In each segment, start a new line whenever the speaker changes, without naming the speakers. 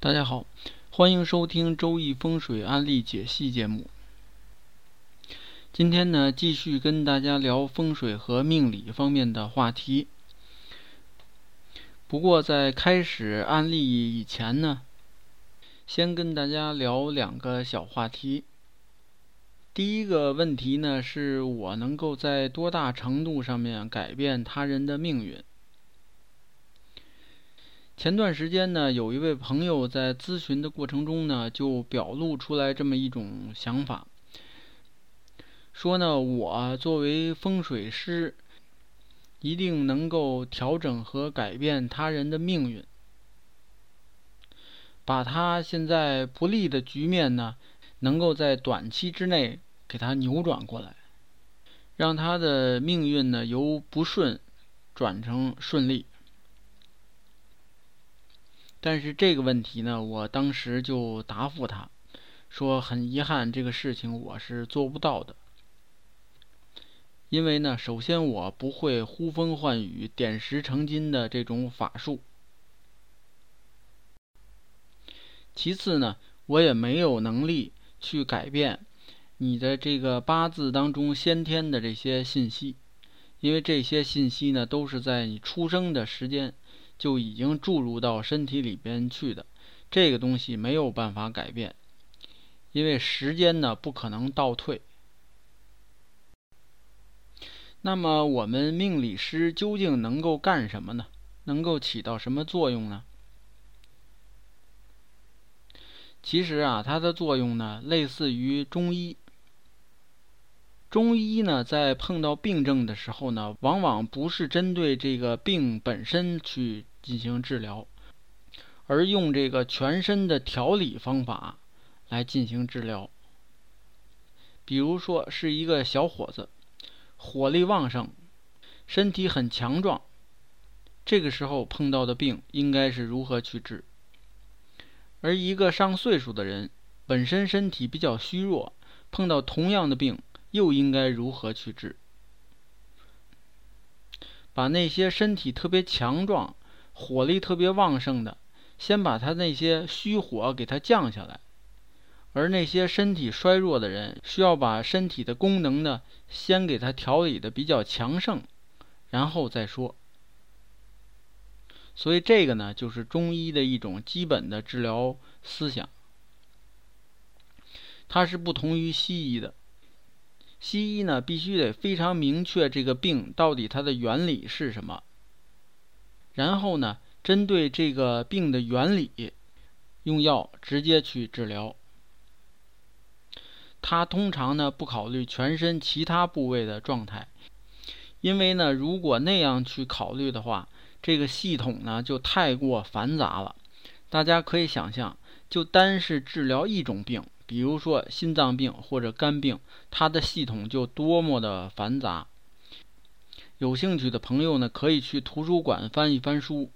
大家好，欢迎收听《周易风水案例解析》节目。今天呢，继续跟大家聊风水和命理方面的话题。不过在开始案例以前呢，先跟大家聊两个小话题。第一个问题呢，是我能够在多大程度上面改变他人的命运？前段时间呢，有一位朋友在咨询的过程中呢，就表露出来这么一种想法，说呢，我作为风水师，一定能够调整和改变他人的命运，把他现在不利的局面呢，能够在短期之内给他扭转过来，让他的命运呢由不顺转成顺利。但是这个问题呢，我当时就答复他，说很遗憾，这个事情我是做不到的，因为呢，首先我不会呼风唤雨、点石成金的这种法术，其次呢，我也没有能力去改变你的这个八字当中先天的这些信息，因为这些信息呢，都是在你出生的时间。就已经注入到身体里边去的，这个东西没有办法改变，因为时间呢不可能倒退。那么我们命理师究竟能够干什么呢？能够起到什么作用呢？其实啊，它的作用呢类似于中医。中医呢，在碰到病症的时候呢，往往不是针对这个病本身去进行治疗，而用这个全身的调理方法来进行治疗。比如说，是一个小伙子，火力旺盛，身体很强壮，这个时候碰到的病应该是如何去治？而一个上岁数的人，本身身体比较虚弱，碰到同样的病。又应该如何去治？把那些身体特别强壮、火力特别旺盛的，先把他那些虚火给他降下来；而那些身体衰弱的人，需要把身体的功能呢，先给他调理的比较强盛，然后再说。所以这个呢，就是中医的一种基本的治疗思想，它是不同于西医的。西医呢，必须得非常明确这个病到底它的原理是什么，然后呢，针对这个病的原理，用药直接去治疗。他通常呢不考虑全身其他部位的状态，因为呢，如果那样去考虑的话，这个系统呢就太过繁杂了。大家可以想象，就单是治疗一种病。比如说心脏病或者肝病，它的系统就多么的繁杂。有兴趣的朋友呢，可以去图书馆翻一翻书，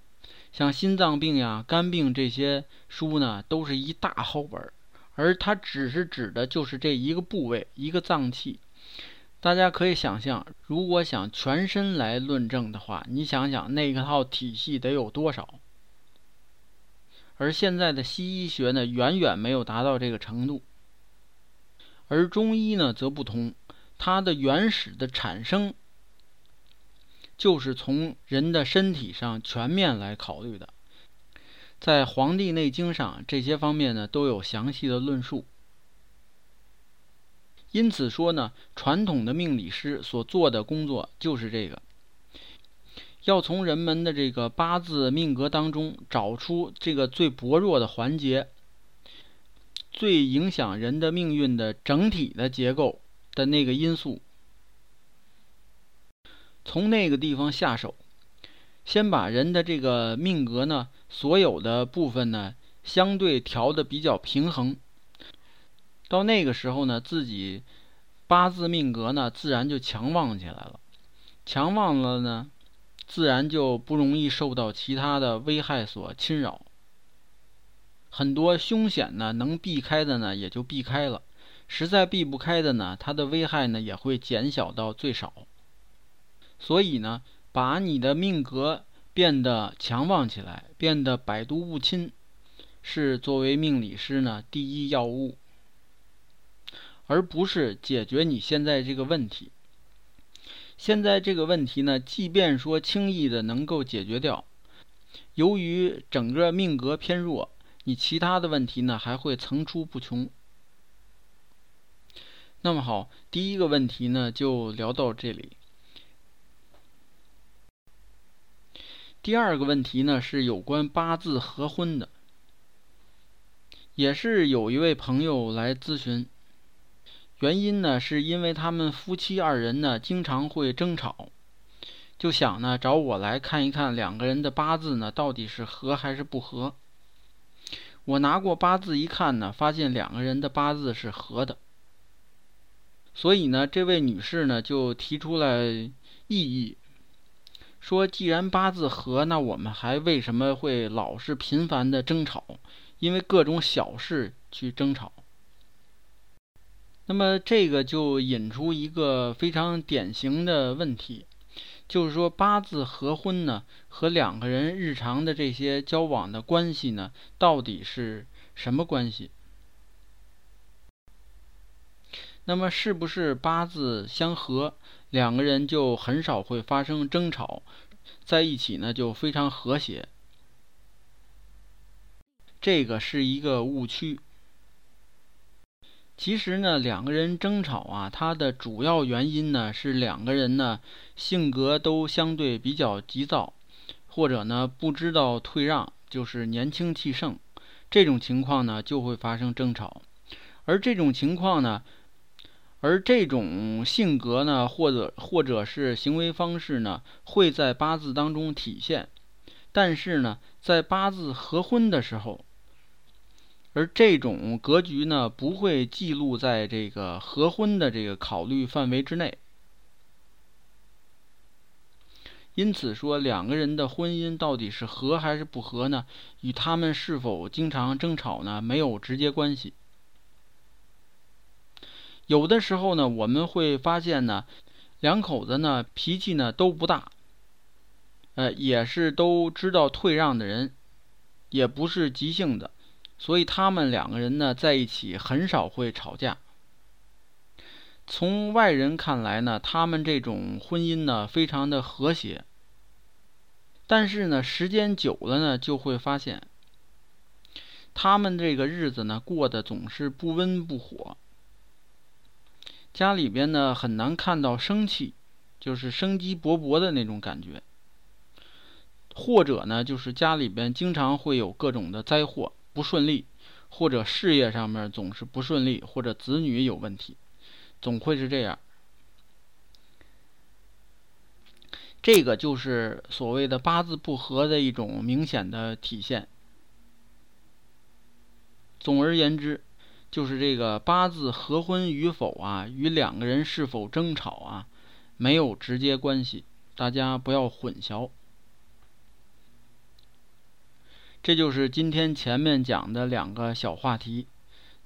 像心脏病呀、肝病这些书呢，都是一大厚本儿，而它只是指的就是这一个部位、一个脏器。大家可以想象，如果想全身来论证的话，你想想那个套体系得有多少？而现在的西医学呢，远远没有达到这个程度。而中医呢，则不同，它的原始的产生，就是从人的身体上全面来考虑的。在《黄帝内经》上，这些方面呢都有详细的论述。因此说呢，传统的命理师所做的工作就是这个。要从人们的这个八字命格当中找出这个最薄弱的环节，最影响人的命运的整体的结构的那个因素，从那个地方下手，先把人的这个命格呢所有的部分呢相对调的比较平衡，到那个时候呢，自己八字命格呢自然就强旺起来了，强旺了呢。自然就不容易受到其他的危害所侵扰，很多凶险呢能避开的呢也就避开了，实在避不开的呢，它的危害呢也会减小到最少。所以呢，把你的命格变得强旺起来，变得百毒不侵，是作为命理师呢第一要务，而不是解决你现在这个问题。现在这个问题呢，即便说轻易的能够解决掉，由于整个命格偏弱，你其他的问题呢还会层出不穷。那么好，第一个问题呢就聊到这里。第二个问题呢是有关八字合婚的，也是有一位朋友来咨询，原因呢是因为他们夫妻二人呢经常会争吵，就想呢找我来看一看两个人的八字呢到底是合还是不合。我拿过八字一看呢，发现两个人的八字是合的，所以呢这位女士呢就提出来异议。说，既然八字合，那我们还为什么会老是频繁的争吵？因为各种小事去争吵。那么这个就引出一个非常典型的问题，就是说八字合婚呢，和两个人日常的这些交往的关系呢，到底是什么关系？那么是不是八字相合？两个人就很少会发生争吵，在一起呢就非常和谐。这个是一个误区。其实呢，两个人争吵啊，它的主要原因呢是两个人呢性格都相对比较急躁，或者呢不知道退让，就是年轻气盛，这种情况呢就会发生争吵。而这种情况呢。而这种性格呢，或者或者是行为方式呢，会在八字当中体现，但是呢，在八字合婚的时候，而这种格局呢，不会记录在这个合婚的这个考虑范围之内。因此说，两个人的婚姻到底是合还是不合呢？与他们是否经常争吵呢，没有直接关系。有的时候呢，我们会发现呢，两口子呢脾气呢都不大，呃，也是都知道退让的人，也不是急性的，所以他们两个人呢在一起很少会吵架。从外人看来呢，他们这种婚姻呢非常的和谐，但是呢时间久了呢就会发现，他们这个日子呢过得总是不温不火。家里边呢很难看到生气，就是生机勃勃的那种感觉，或者呢就是家里边经常会有各种的灾祸不顺利，或者事业上面总是不顺利，或者子女有问题，总会是这样。这个就是所谓的八字不合的一种明显的体现。总而言之。就是这个八字合婚与否啊，与两个人是否争吵啊，没有直接关系，大家不要混淆。这就是今天前面讲的两个小话题。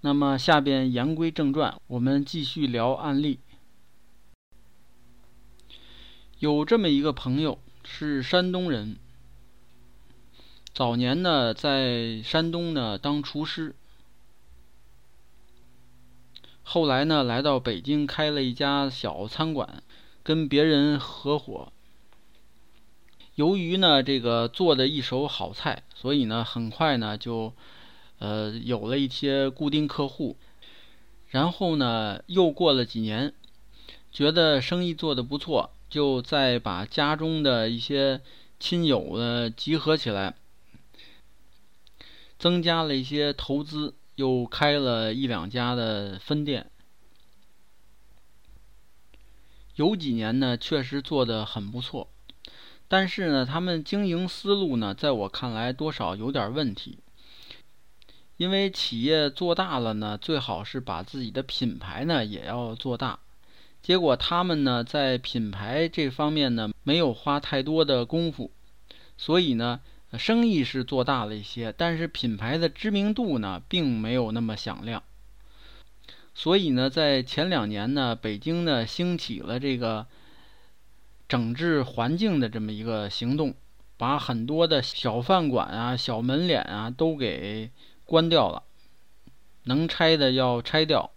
那么下边言归正传，我们继续聊案例。有这么一个朋友是山东人，早年呢在山东呢当厨师。后来呢，来到北京开了一家小餐馆，跟别人合伙。由于呢，这个做的一手好菜，所以呢，很快呢就，呃，有了一些固定客户。然后呢，又过了几年，觉得生意做得不错，就再把家中的一些亲友呢集合起来，增加了一些投资。又开了一两家的分店，有几年呢，确实做得很不错。但是呢，他们经营思路呢，在我看来多少有点问题。因为企业做大了呢，最好是把自己的品牌呢也要做大。结果他们呢，在品牌这方面呢，没有花太多的功夫，所以呢。生意是做大了一些，但是品牌的知名度呢，并没有那么响亮。所以呢，在前两年呢，北京呢兴起了这个整治环境的这么一个行动，把很多的小饭馆啊、小门脸啊都给关掉了，能拆的要拆掉，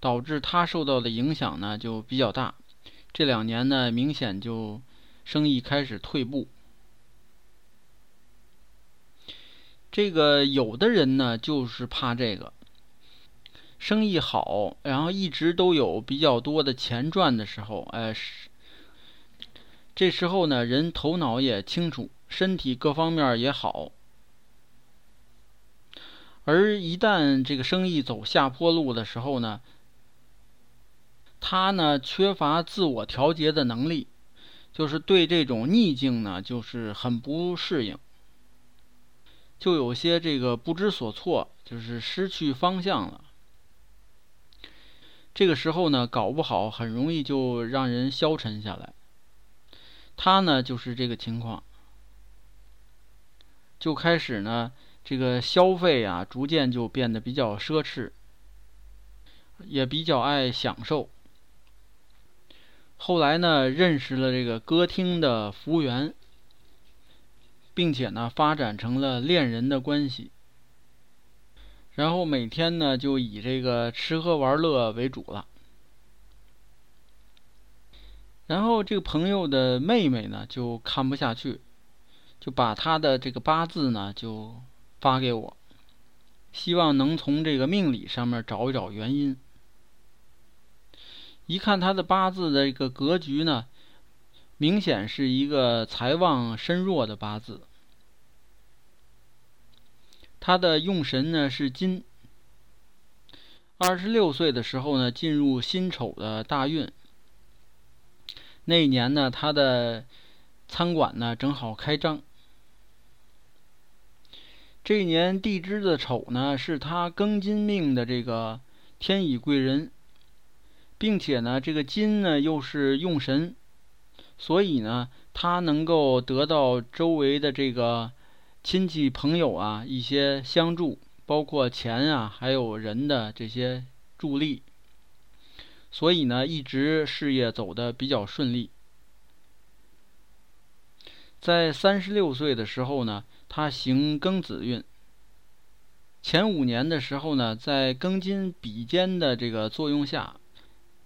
导致他受到的影响呢就比较大。这两年呢，明显就生意开始退步。这个有的人呢，就是怕这个生意好，然后一直都有比较多的钱赚的时候，哎，这时候呢，人头脑也清楚，身体各方面也好。而一旦这个生意走下坡路的时候呢，他呢缺乏自我调节的能力，就是对这种逆境呢，就是很不适应。就有些这个不知所措，就是失去方向了。这个时候呢，搞不好很容易就让人消沉下来。他呢，就是这个情况，就开始呢，这个消费啊，逐渐就变得比较奢侈，也比较爱享受。后来呢，认识了这个歌厅的服务员。并且呢，发展成了恋人的关系，然后每天呢就以这个吃喝玩乐为主了。然后这个朋友的妹妹呢就看不下去，就把他的这个八字呢就发给我，希望能从这个命理上面找一找原因。一看他的八字的这个格局呢。明显是一个财旺身弱的八字，他的用神呢是金。二十六岁的时候呢，进入辛丑的大运。那一年呢，他的餐馆呢正好开张。这一年地支的丑呢，是他庚金命的这个天乙贵人，并且呢，这个金呢又是用神。所以呢，他能够得到周围的这个亲戚朋友啊一些相助，包括钱啊，还有人的这些助力。所以呢，一直事业走得比较顺利。在三十六岁的时候呢，他行庚子运。前五年的时候呢，在庚金比肩的这个作用下。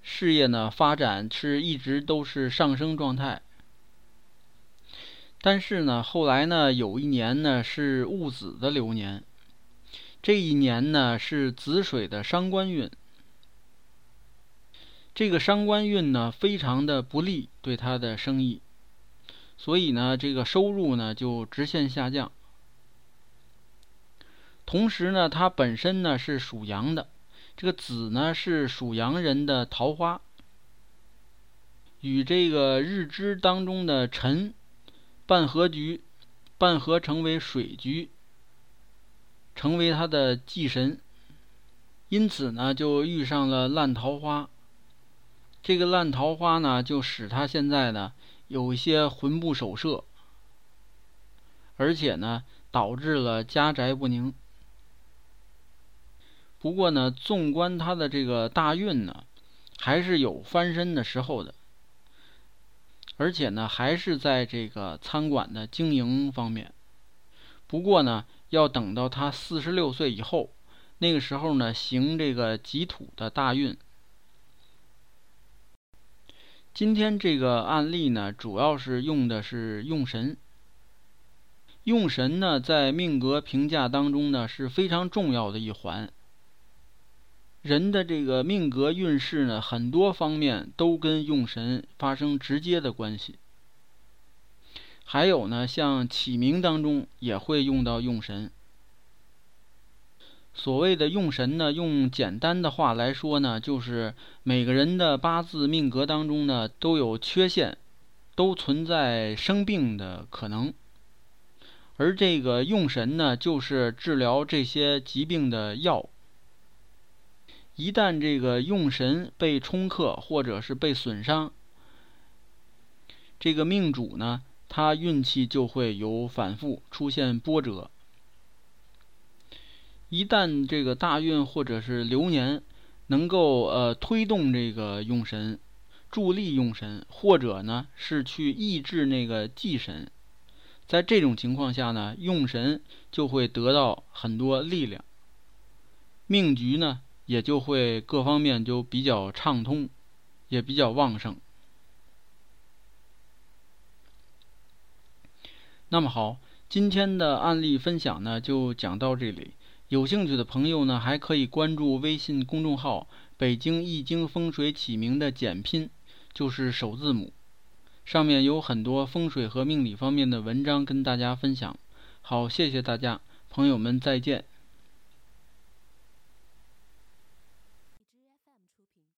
事业呢发展是一直都是上升状态，但是呢后来呢有一年呢是戊子的流年，这一年呢是子水的伤官运，这个伤官运呢非常的不利对他的生意，所以呢这个收入呢就直线下降，同时呢他本身呢是属羊的。这个子呢是属羊人的桃花，与这个日支当中的辰半合局，半合成为水局，成为他的忌神，因此呢就遇上了烂桃花。这个烂桃花呢就使他现在呢有一些魂不守舍，而且呢导致了家宅不宁。不过呢，纵观他的这个大运呢，还是有翻身的时候的，而且呢，还是在这个餐馆的经营方面。不过呢，要等到他四十六岁以后，那个时候呢，行这个己土的大运。今天这个案例呢，主要是用的是用神。用神呢，在命格评价当中呢，是非常重要的一环。人的这个命格运势呢，很多方面都跟用神发生直接的关系。还有呢，像起名当中也会用到用神。所谓的用神呢，用简单的话来说呢，就是每个人的八字命格当中呢都有缺陷，都存在生病的可能。而这个用神呢，就是治疗这些疾病的药。一旦这个用神被冲克，或者是被损伤，这个命主呢，他运气就会有反复，出现波折。一旦这个大运或者是流年能够呃推动这个用神，助力用神，或者呢是去抑制那个忌神，在这种情况下呢，用神就会得到很多力量，命局呢也就会各方面就比较畅通，也比较旺盛。那么好，今天的案例分享呢就讲到这里。有兴趣的朋友呢，还可以关注微信公众号“北京易经风水起名”的简拼，就是首字母。上面有很多风水和命理方面的文章跟大家分享。好，谢谢大家，朋友们再见。